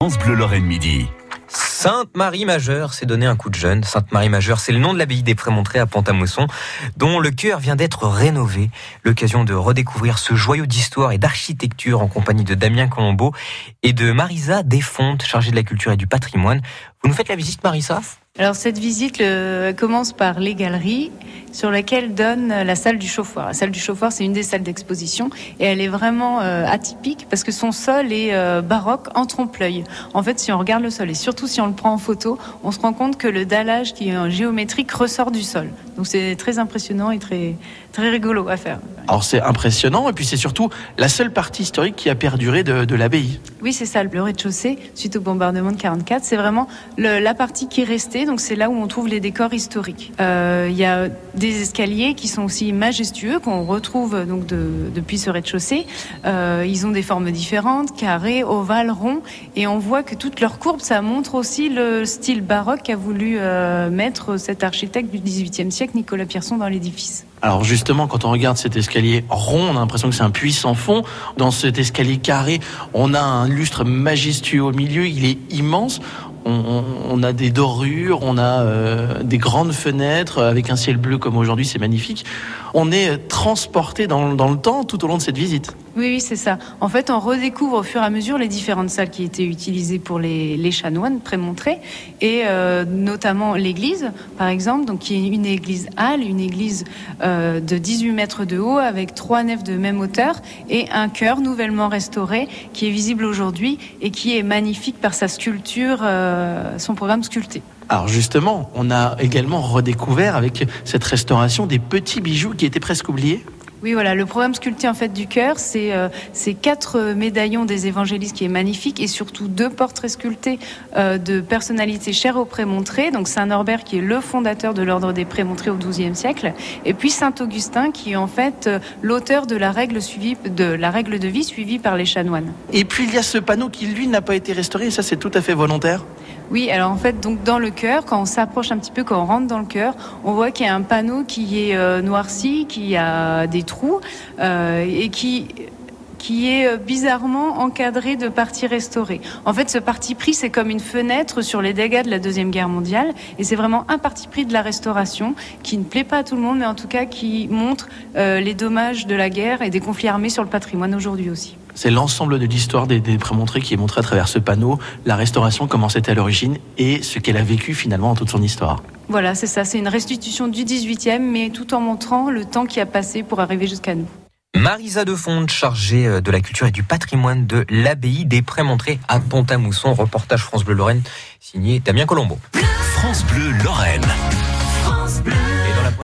France Bleu Lorraine Midi. Sainte-Marie Majeure s'est donné un coup de jeune. Sainte-Marie Majeure, c'est le nom de l'abbaye des Prémontrés à Pont-à-Mousson, dont le cœur vient d'être rénové. L'occasion de redécouvrir ce joyau d'histoire et d'architecture en compagnie de Damien Colombo et de Marisa Desfontes, chargée de la culture et du patrimoine. Vous nous faites la visite, Marisa? Alors cette visite le, commence par les galeries sur lesquelles donne la salle du chauffoir. La salle du chauffoir, c'est une des salles d'exposition et elle est vraiment euh, atypique parce que son sol est euh, baroque en trompe-l'œil. En fait, si on regarde le sol et surtout si on le prend en photo, on se rend compte que le dallage qui est en géométrique ressort du sol. Donc c'est très impressionnant et très très rigolo à faire. Alors c'est impressionnant et puis c'est surtout la seule partie historique qui a perduré de, de l'abbaye. Oui, c'est ça, le rez-de-chaussée suite au bombardement de 44, c'est vraiment le, la partie qui est restée donc c'est là où on trouve les décors historiques. Euh, il y a des escaliers qui sont aussi majestueux qu'on retrouve donc depuis ce rez-de-chaussée. Euh, ils ont des formes différentes, carrés, ovales, ronds, et on voit que toutes leurs courbes, ça montre aussi le style baroque qu'a voulu euh, mettre cet architecte du XVIIIe siècle, Nicolas Pierson, dans l'édifice. Alors justement, quand on regarde cet escalier rond, on a l'impression que c'est un puits sans fond. Dans cet escalier carré, on a un lustre majestueux au milieu, il est immense on, a des dorures, on a euh, des grandes fenêtres avec un ciel bleu comme aujourd'hui, c'est magnifique. On est transporté dans, le temps tout au long de cette visite. Oui, oui, c'est ça. En fait, on redécouvre au fur et à mesure les différentes salles qui étaient utilisées pour les, chanoines prémontrés, et euh, notamment l'église, par exemple, qui est une église halle, une église euh, de 18 mètres de haut avec trois nefs de même hauteur et un chœur nouvellement restauré qui est visible aujourd'hui et qui est magnifique par sa sculpture. Euh, son programme sculpté. Alors justement, on a également redécouvert avec cette restauration des petits bijoux qui étaient presque oubliés. Oui, voilà, le programme sculpté en fait du cœur, c'est euh, quatre médaillons des évangélistes qui est magnifique et surtout deux portraits sculptés euh, de personnalités chères aux prémontrés. Donc Saint Norbert qui est le fondateur de l'ordre des prémontrés au XIIe siècle, et puis Saint Augustin qui est en fait l'auteur de la règle suivie de la règle de vie suivie par les chanoines. Et puis il y a ce panneau qui lui n'a pas été restauré, et ça c'est tout à fait volontaire. Oui, alors en fait, donc dans le cœur, quand on s'approche un petit peu, quand on rentre dans le cœur, on voit qu'il y a un panneau qui est euh, noirci, qui a des trous euh, et qui qui est euh, bizarrement encadré de parties restaurées. En fait, ce parti pris, c'est comme une fenêtre sur les dégâts de la Deuxième Guerre mondiale, et c'est vraiment un parti pris de la restauration qui ne plaît pas à tout le monde, mais en tout cas qui montre les dommages de la guerre et des conflits armés sur le patrimoine aujourd'hui aussi. C'est l'ensemble de l'histoire des, des prémontrés qui est montré à travers ce panneau, la restauration, comment c'était à l'origine et ce qu'elle a vécu finalement en toute son histoire. Voilà, c'est ça, c'est une restitution du 18e, mais tout en montrant le temps qui a passé pour arriver jusqu'à nous. Marisa Defonte, chargée euh, de la culture et du patrimoine de l'abbaye des Prémontrés à Pont-à-Mousson. Reportage France Bleu Lorraine, signé Damien Colombo. France Bleu Lorraine.